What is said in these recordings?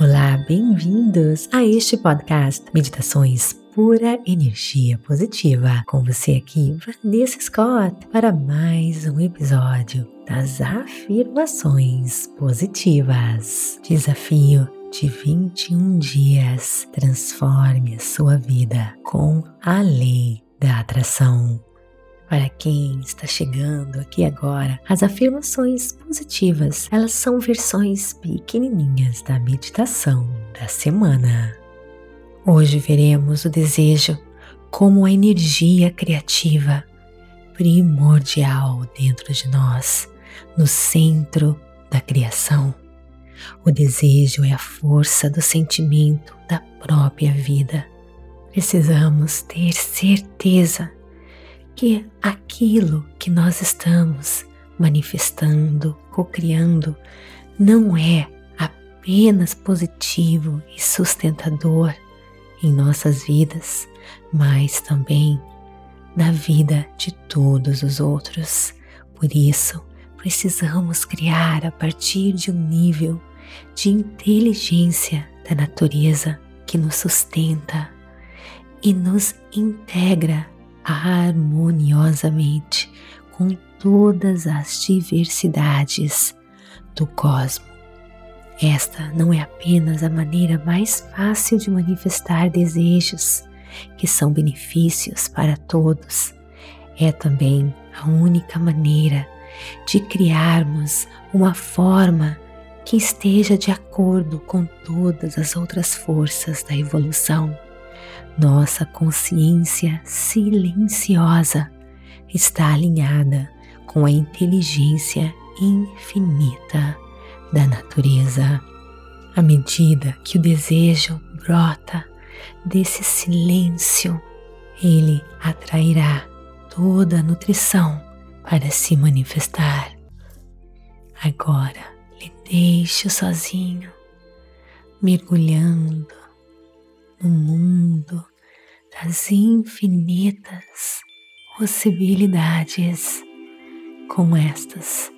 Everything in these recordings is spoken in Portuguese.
Olá, bem-vindos a este podcast Meditações Pura Energia Positiva. Com você aqui, Vanessa Scott, para mais um episódio das afirmações positivas. Desafio de 21 dias. Transforme a sua vida com a lei da atração. Para quem está chegando aqui agora, as afirmações positivas, elas são versões pequenininhas da meditação da semana. Hoje veremos o desejo como a energia criativa primordial dentro de nós, no centro da criação. O desejo é a força do sentimento da própria vida. Precisamos ter certeza que aquilo que nós estamos manifestando, co-criando, não é apenas positivo e sustentador em nossas vidas, mas também na vida de todos os outros. Por isso, precisamos criar a partir de um nível de inteligência da natureza que nos sustenta e nos integra harmoniosamente com todas as diversidades do cosmos. Esta não é apenas a maneira mais fácil de manifestar desejos, que são benefícios para todos, é também a única maneira de criarmos uma forma que esteja de acordo com todas as outras forças da evolução nossa consciência silenciosa está alinhada com a inteligência infinita da natureza. À medida que o desejo brota desse silêncio, ele atrairá toda a nutrição para se manifestar. Agora, lhe deixo sozinho, mergulhando no mundo das infinitas possibilidades com estas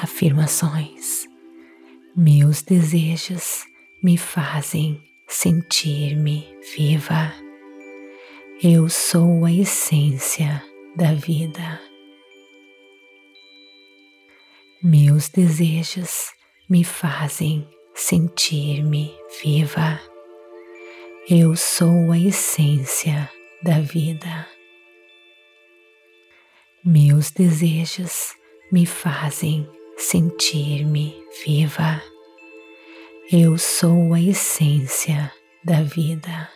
afirmações. Meus desejos me fazem sentir-me viva. Eu sou a essência da vida. Meus desejos me fazem sentir-me viva. Eu sou a essência da vida. Meus desejos me fazem sentir-me viva. Eu sou a essência da vida.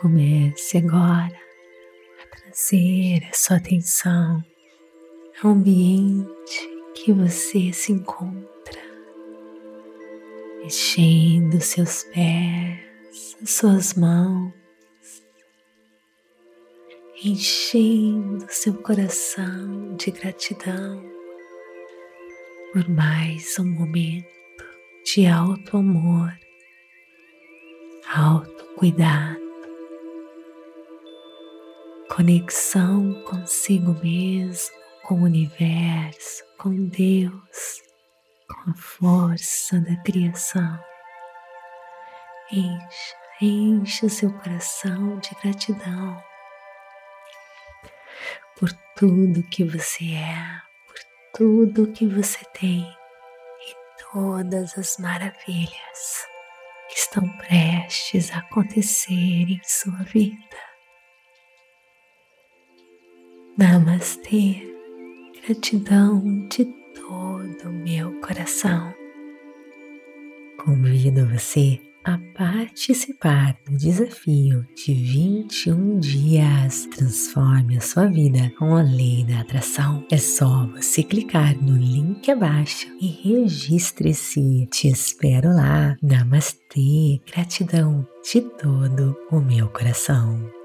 Comece agora a trazer a sua atenção ao ambiente que você se encontra, mexendo seus pés, as suas mãos, enchendo seu coração de gratidão por mais um momento de alto amor, alto cuidado, conexão consigo mesmo, com o universo, com Deus, com a força da criação. Encha, encha seu coração de gratidão por tudo que você é, por tudo que você tem e todas as maravilhas que estão prestes a acontecer em sua vida. Namastê gratidão de todo o meu coração. Convido você a participar do desafio de 21 dias. Transforme a sua vida com a lei da atração. É só você clicar no link abaixo e registre-se. Te espero lá. Namastê, gratidão de todo o meu coração.